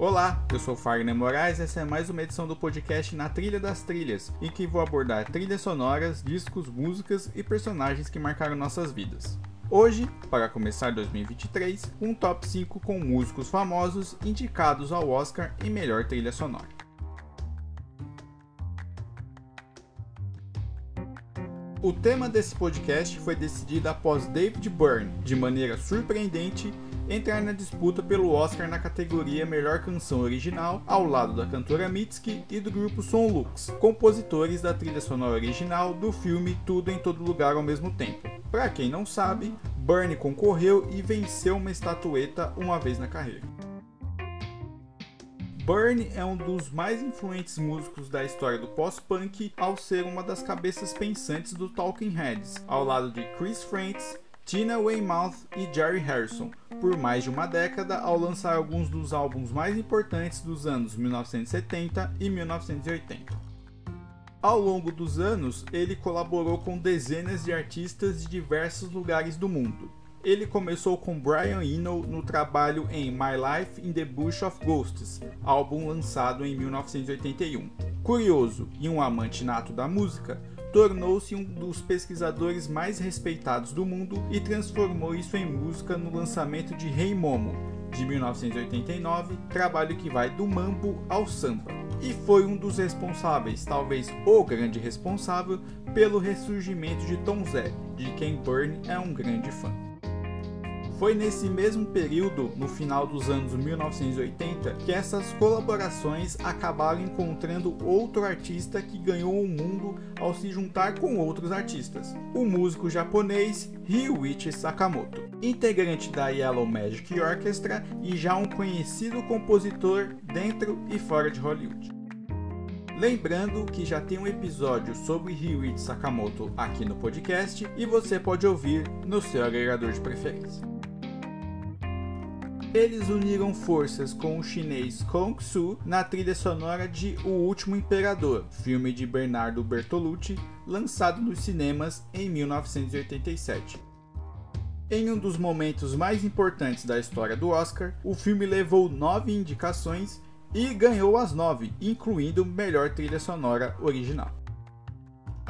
Olá, eu sou Fagner Moraes e essa é mais uma edição do podcast Na Trilha das Trilhas, em que vou abordar trilhas sonoras, discos, músicas e personagens que marcaram nossas vidas. Hoje, para começar 2023, um top 5 com músicos famosos indicados ao Oscar em melhor trilha sonora. O tema desse podcast foi decidido após David Byrne, de maneira surpreendente, entrar na disputa pelo Oscar na categoria Melhor Canção Original, ao lado da cantora Mitski e do grupo Son Lux, compositores da trilha sonora original do filme Tudo em Todo Lugar ao mesmo tempo. Para quem não sabe, Byrne concorreu e venceu uma estatueta uma vez na carreira. Byrne é um dos mais influentes músicos da história do pós-punk ao ser uma das cabeças pensantes do Talking Heads, ao lado de Chris Frantz, Tina Weymouth e Jerry Harrison, por mais de uma década ao lançar alguns dos álbuns mais importantes dos anos 1970 e 1980. Ao longo dos anos, ele colaborou com dezenas de artistas de diversos lugares do mundo. Ele começou com Brian Eno no trabalho em My Life in the Bush of Ghosts, álbum lançado em 1981. Curioso e um amante nato da música, tornou-se um dos pesquisadores mais respeitados do mundo e transformou isso em música no lançamento de Rei hey Momo, de 1989, trabalho que vai do mambo ao samba. E foi um dos responsáveis, talvez o grande responsável, pelo ressurgimento de Tom Zé, de quem Byrne é um grande fã. Foi nesse mesmo período, no final dos anos 1980, que essas colaborações acabaram encontrando outro artista que ganhou o mundo ao se juntar com outros artistas, o músico japonês Ryuichi Sakamoto, integrante da Yellow Magic Orchestra e já um conhecido compositor dentro e fora de Hollywood. Lembrando que já tem um episódio sobre Ryuichi Sakamoto aqui no podcast e você pode ouvir no seu agregador de preferência. Eles uniram forças com o chinês Kong Su na trilha sonora de O Último Imperador, filme de Bernardo Bertolucci, lançado nos cinemas em 1987. Em um dos momentos mais importantes da história do Oscar, o filme levou nove indicações e ganhou as nove, incluindo melhor trilha sonora original.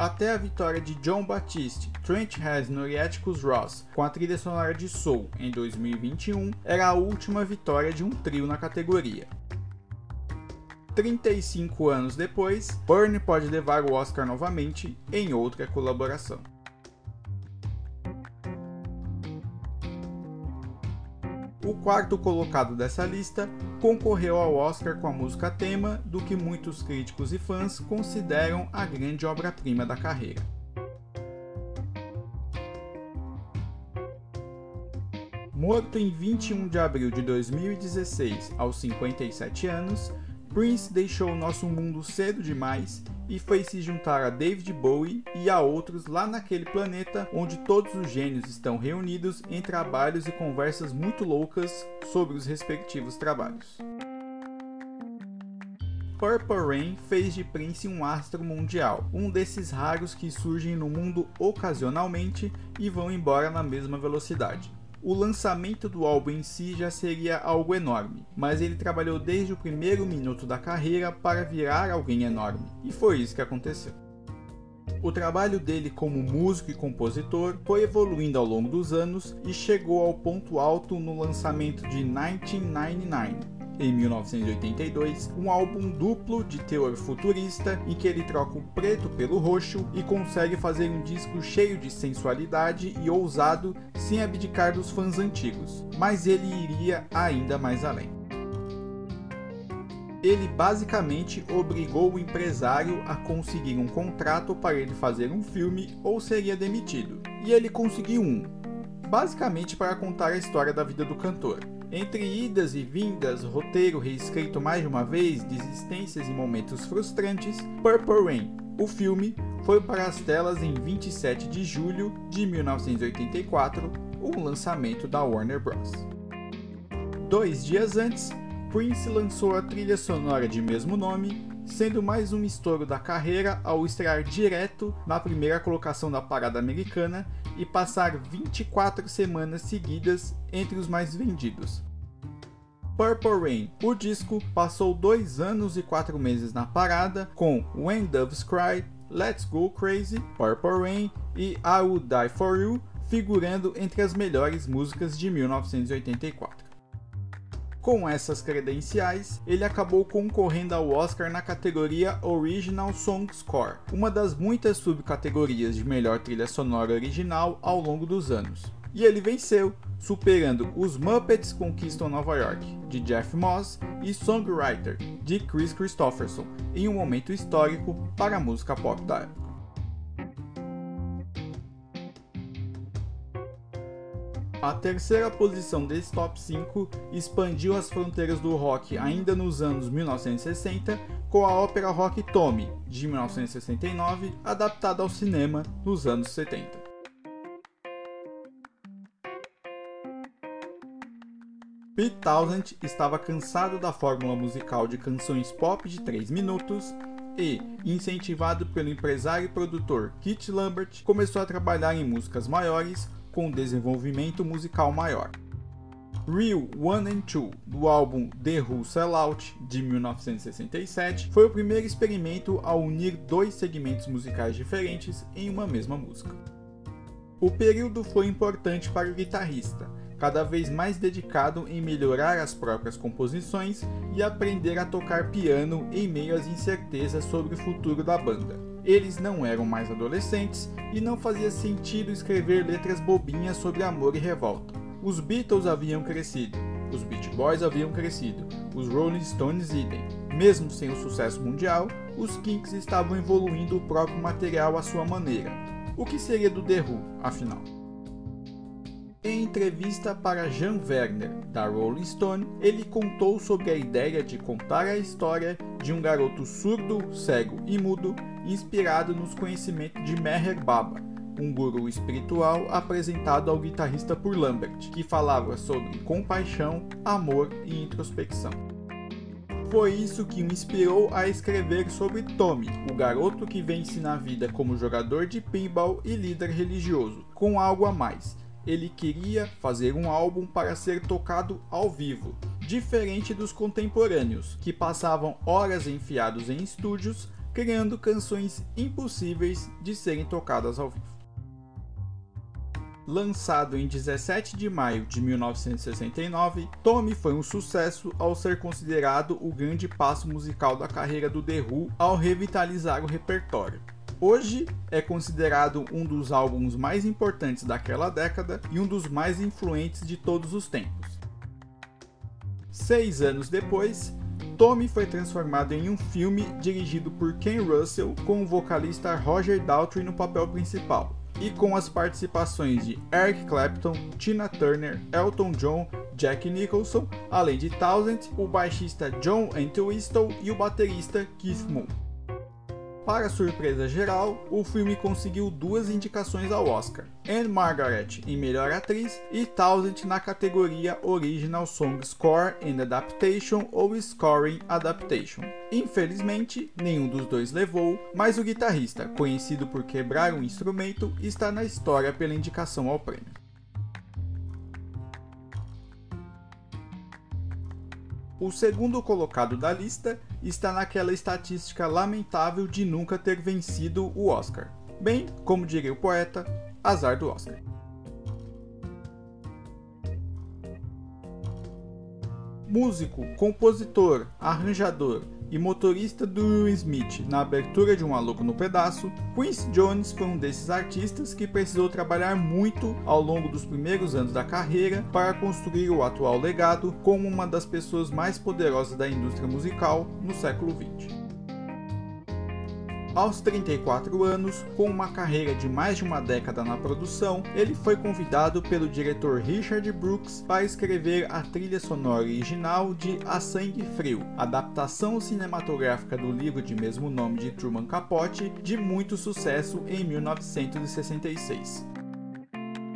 Até a vitória de John Batiste, Trent Reznor e Atticus Ross com a trilha sonora de Soul em 2021 era a última vitória de um trio na categoria. 35 anos depois, Byrne pode levar o Oscar novamente em outra colaboração. O quarto colocado dessa lista concorreu ao Oscar com a música tema do que muitos críticos e fãs consideram a grande obra-prima da carreira. Morto em 21 de abril de 2016, aos 57 anos, Prince deixou o nosso mundo cedo demais e foi se juntar a David Bowie e a outros lá naquele planeta onde todos os gênios estão reunidos em trabalhos e conversas muito loucas sobre os respectivos trabalhos. Purple Rain fez de Prince um astro mundial, um desses raros que surgem no mundo ocasionalmente e vão embora na mesma velocidade. O lançamento do álbum em si já seria algo enorme, mas ele trabalhou desde o primeiro minuto da carreira para virar alguém enorme, e foi isso que aconteceu. O trabalho dele como músico e compositor foi evoluindo ao longo dos anos e chegou ao ponto alto no lançamento de 1999, em 1982, um álbum duplo de teor futurista em que ele troca o preto pelo roxo e consegue fazer um disco cheio de sensualidade e ousado sem abdicar dos fãs antigos, mas ele iria ainda mais além. Ele basicamente obrigou o empresário a conseguir um contrato para ele fazer um filme ou seria demitido, e ele conseguiu um, basicamente para contar a história da vida do cantor. Entre idas e vindas, roteiro reescrito mais de uma vez, desistências e momentos frustrantes, Purple Rain, o filme, foi para as telas em 27 de julho de 1984, um lançamento da Warner Bros. Dois dias antes, Prince lançou a trilha sonora de mesmo nome, sendo mais um estouro da carreira ao estrear direto na primeira colocação da parada americana e passar 24 semanas seguidas entre os mais vendidos. Purple Rain. O disco passou dois anos e quatro meses na parada com When Doves Cry, Let's Go Crazy, Purple Rain e I Would Die For You, figurando entre as melhores músicas de 1984. Com essas credenciais, ele acabou concorrendo ao Oscar na categoria Original Song Score, uma das muitas subcategorias de melhor trilha sonora original ao longo dos anos. E ele venceu, superando Os Muppets Conquistam Nova York, de Jeff Moss, e Songwriter, de Chris Christopherson, em um momento histórico para a música pop da época. A terceira posição desse top 5 expandiu as fronteiras do rock ainda nos anos 1960 com a ópera rock Tommy, de 1969, adaptada ao cinema nos anos 70. Pete Townshend estava cansado da fórmula musical de canções pop de 3 minutos e, incentivado pelo empresário e produtor Kit Lambert, começou a trabalhar em músicas maiores com desenvolvimento musical maior. Real One and Two, do álbum The Who Sellout, de 1967, foi o primeiro experimento a unir dois segmentos musicais diferentes em uma mesma música. O período foi importante para o guitarrista, cada vez mais dedicado em melhorar as próprias composições e aprender a tocar piano em meio às incertezas sobre o futuro da banda. Eles não eram mais adolescentes e não fazia sentido escrever letras bobinhas sobre amor e revolta. Os Beatles haviam crescido, os Beach Boys haviam crescido, os Rolling Stones idem. Mesmo sem o sucesso mundial, os Kinks estavam evoluindo o próprio material à sua maneira. O que seria do The Who, afinal? Em entrevista para Jan Werner, da Rolling Stone, ele contou sobre a ideia de contar a história de um garoto surdo, cego e mudo inspirado nos conhecimentos de Meher Baba, um guru espiritual apresentado ao guitarrista por Lambert, que falava sobre compaixão, amor e introspecção. Foi isso que o inspirou a escrever sobre Tommy, o garoto que vence na vida como jogador de pinball e líder religioso, com algo a mais. Ele queria fazer um álbum para ser tocado ao vivo, diferente dos contemporâneos, que passavam horas enfiados em estúdios criando canções impossíveis de serem tocadas ao vivo. Lançado em 17 de maio de 1969, Tommy foi um sucesso ao ser considerado o grande passo musical da carreira do The Who ao revitalizar o repertório. Hoje é considerado um dos álbuns mais importantes daquela década e um dos mais influentes de todos os tempos. Seis anos depois, Tommy foi transformado em um filme dirigido por Ken Russell com o vocalista Roger Daltrey no papel principal e com as participações de Eric Clapton, Tina Turner, Elton John, Jack Nicholson, além de Townsend, o baixista John Entwistle e o baterista Keith Moon. Para surpresa geral, o filme conseguiu duas indicações ao Oscar: Anne Margaret em Melhor Atriz e Townsend na categoria Original Song Score and Adaptation ou Scoring Adaptation. Infelizmente, nenhum dos dois levou, mas o guitarrista, conhecido por quebrar um instrumento, está na história pela indicação ao prêmio. O segundo colocado da lista está naquela estatística lamentável de nunca ter vencido o Oscar. Bem, como diria o poeta, azar do Oscar. Músico, compositor, arranjador, e motorista do Will Smith na abertura de Um Maluco no Pedaço, Quincy Jones foi um desses artistas que precisou trabalhar muito ao longo dos primeiros anos da carreira para construir o atual legado como uma das pessoas mais poderosas da indústria musical no século XX. Aos 34 anos, com uma carreira de mais de uma década na produção, ele foi convidado pelo diretor Richard Brooks para escrever a trilha sonora original de A Sangue Frio, adaptação cinematográfica do livro de mesmo nome de Truman Capote, de muito sucesso em 1966.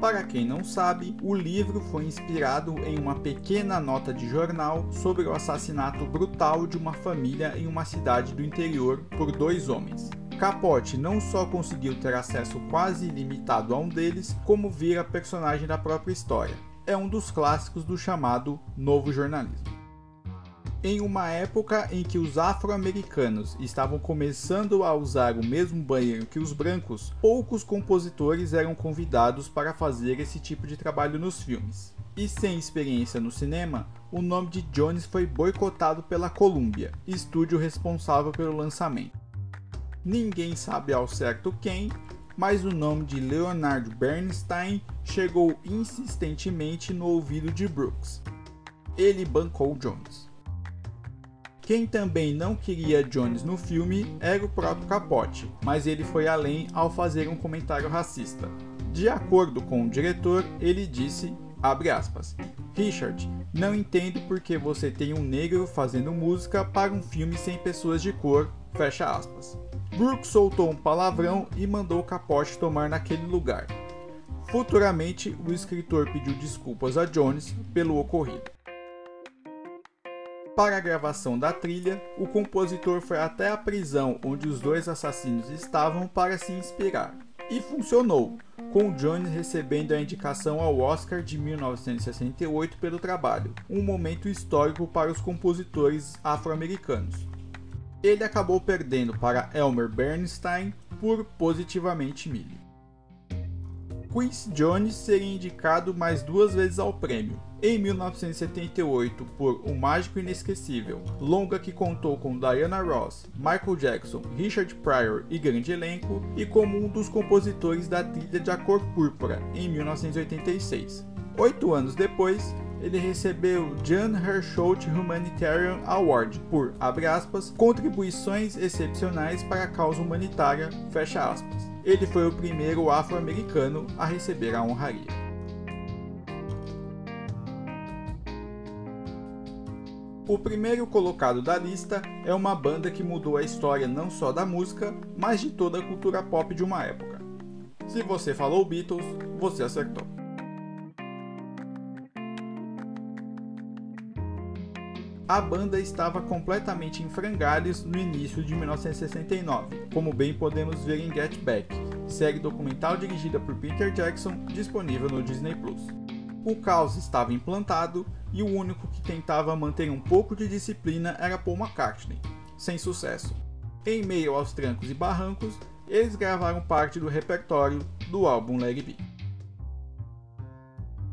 Para quem não sabe, o livro foi inspirado em uma pequena nota de jornal sobre o assassinato brutal de uma família em uma cidade do interior por dois homens. Capote não só conseguiu ter acesso quase ilimitado a um deles, como vira personagem da própria história. É um dos clássicos do chamado novo jornalismo. Em uma época em que os afro-americanos estavam começando a usar o mesmo banheiro que os brancos, poucos compositores eram convidados para fazer esse tipo de trabalho nos filmes. E sem experiência no cinema, o nome de Jones foi boicotado pela Columbia, estúdio responsável pelo lançamento. Ninguém sabe ao certo quem, mas o nome de Leonard Bernstein chegou insistentemente no ouvido de Brooks. Ele bancou Jones. Quem também não queria Jones no filme era o próprio Capote, mas ele foi além ao fazer um comentário racista. De acordo com o diretor, ele disse, aspas, Richard, não entendo porque você tem um negro fazendo música para um filme sem pessoas de cor, fecha aspas. Brooks soltou um palavrão e mandou Capote tomar naquele lugar. Futuramente, o escritor pediu desculpas a Jones pelo ocorrido. Para a gravação da trilha, o compositor foi até a prisão onde os dois assassinos estavam para se inspirar. E funcionou, com Jones recebendo a indicação ao Oscar de 1968 pelo trabalho, um momento histórico para os compositores afro-americanos. Ele acabou perdendo para Elmer Bernstein por Positivamente Millie. Quincy Jones seria indicado mais duas vezes ao prêmio. Em 1978 por O Mágico Inesquecível, longa que contou com Diana Ross, Michael Jackson, Richard Pryor e grande elenco, e como um dos compositores da trilha de A Cor Púrpura, em 1986. Oito anos depois, ele recebeu o Jan Herschelt Humanitarian Award por, aspas, contribuições excepcionais para a causa humanitária. Ele foi o primeiro afro-americano a receber a honraria. O primeiro colocado da lista é uma banda que mudou a história não só da música, mas de toda a cultura pop de uma época. Se você falou Beatles, você acertou. A banda estava completamente em frangalhos no início de 1969, como bem podemos ver em Get Back, série documental dirigida por Peter Jackson, disponível no Disney Plus. O caos estava implantado e o único que tentava manter um pouco de disciplina era Paul McCartney, sem sucesso. Em meio aos trancos e barrancos, eles gravaram parte do repertório do álbum Let It Be.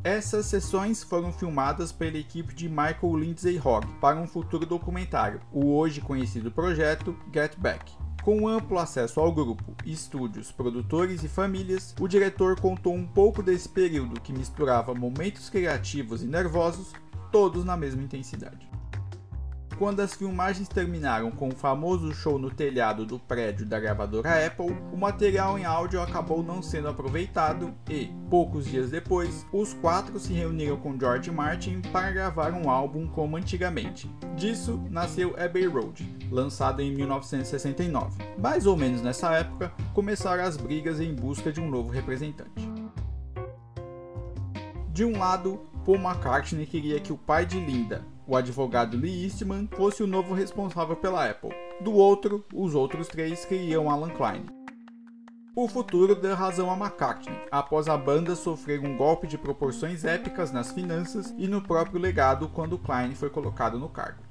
Essas sessões foram filmadas pela equipe de Michael Lindsay Hogg para um futuro documentário, o hoje conhecido projeto Get Back. Com amplo acesso ao grupo, estúdios, produtores e famílias, o diretor contou um pouco desse período que misturava momentos criativos e nervosos, todos na mesma intensidade. Quando as filmagens terminaram com o famoso show no telhado do prédio da gravadora Apple, o material em áudio acabou não sendo aproveitado e, poucos dias depois, os quatro se reuniram com George Martin para gravar um álbum como antigamente. Disso nasceu Abbey Road, lançado em 1969. Mais ou menos nessa época, começaram as brigas em busca de um novo representante. De um lado, Paul McCartney queria que o pai de Linda, o advogado Lee Eastman fosse o novo responsável pela Apple. Do outro, os outros três queriam Alan Klein. O futuro deu razão a McCartney, após a banda sofrer um golpe de proporções épicas nas finanças e no próprio legado quando Klein foi colocado no cargo.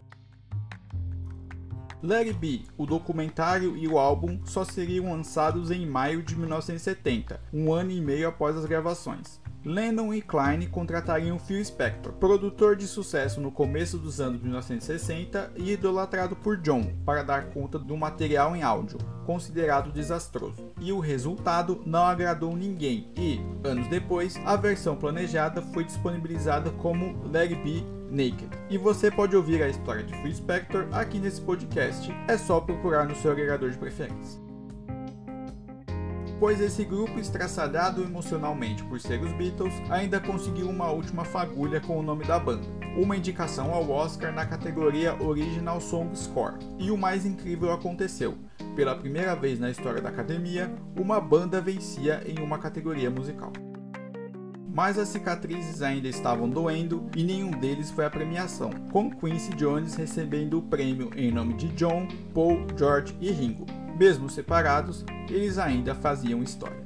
Larry B, o documentário e o álbum só seriam lançados em maio de 1970, um ano e meio após as gravações. Lennon e Klein contratariam Phil Spector, produtor de sucesso no começo dos anos 1960 e idolatrado por John, para dar conta do material em áudio, considerado desastroso. E o resultado não agradou ninguém e, anos depois, a versão planejada foi disponibilizada como It Be Naked. E você pode ouvir a história de Phil Spector aqui nesse podcast, é só procurar no seu agregador de preferência pois esse grupo estraçalhado emocionalmente por ser os Beatles ainda conseguiu uma última fagulha com o nome da banda, uma indicação ao Oscar na categoria Original Song Score. E o mais incrível aconteceu. Pela primeira vez na história da academia, uma banda vencia em uma categoria musical. Mas as cicatrizes ainda estavam doendo e nenhum deles foi à premiação, com Quincy Jones recebendo o prêmio em nome de John, Paul, George e Ringo, mesmo separados, eles ainda faziam história.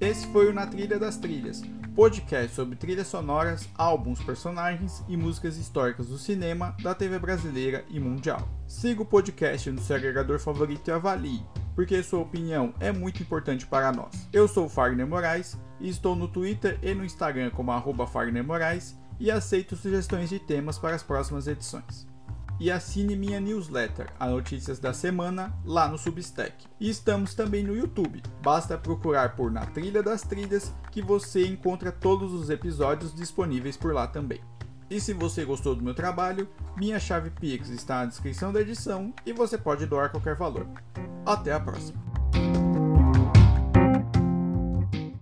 Esse foi o Na Trilha das Trilhas, podcast sobre trilhas sonoras, álbuns, personagens e músicas históricas do cinema, da TV brasileira e mundial. Siga o podcast no seu agregador favorito e avalie, porque sua opinião é muito importante para nós. Eu sou Fagner Moraes e estou no Twitter e no Instagram como arroba Fagner Moraes e aceito sugestões de temas para as próximas edições e assine minha newsletter, a Notícias da Semana, lá no Substack. E estamos também no YouTube. Basta procurar por Na Trilha das Trilhas que você encontra todos os episódios disponíveis por lá também. E se você gostou do meu trabalho, minha chave Pix está na descrição da edição e você pode doar qualquer valor. Até a próxima!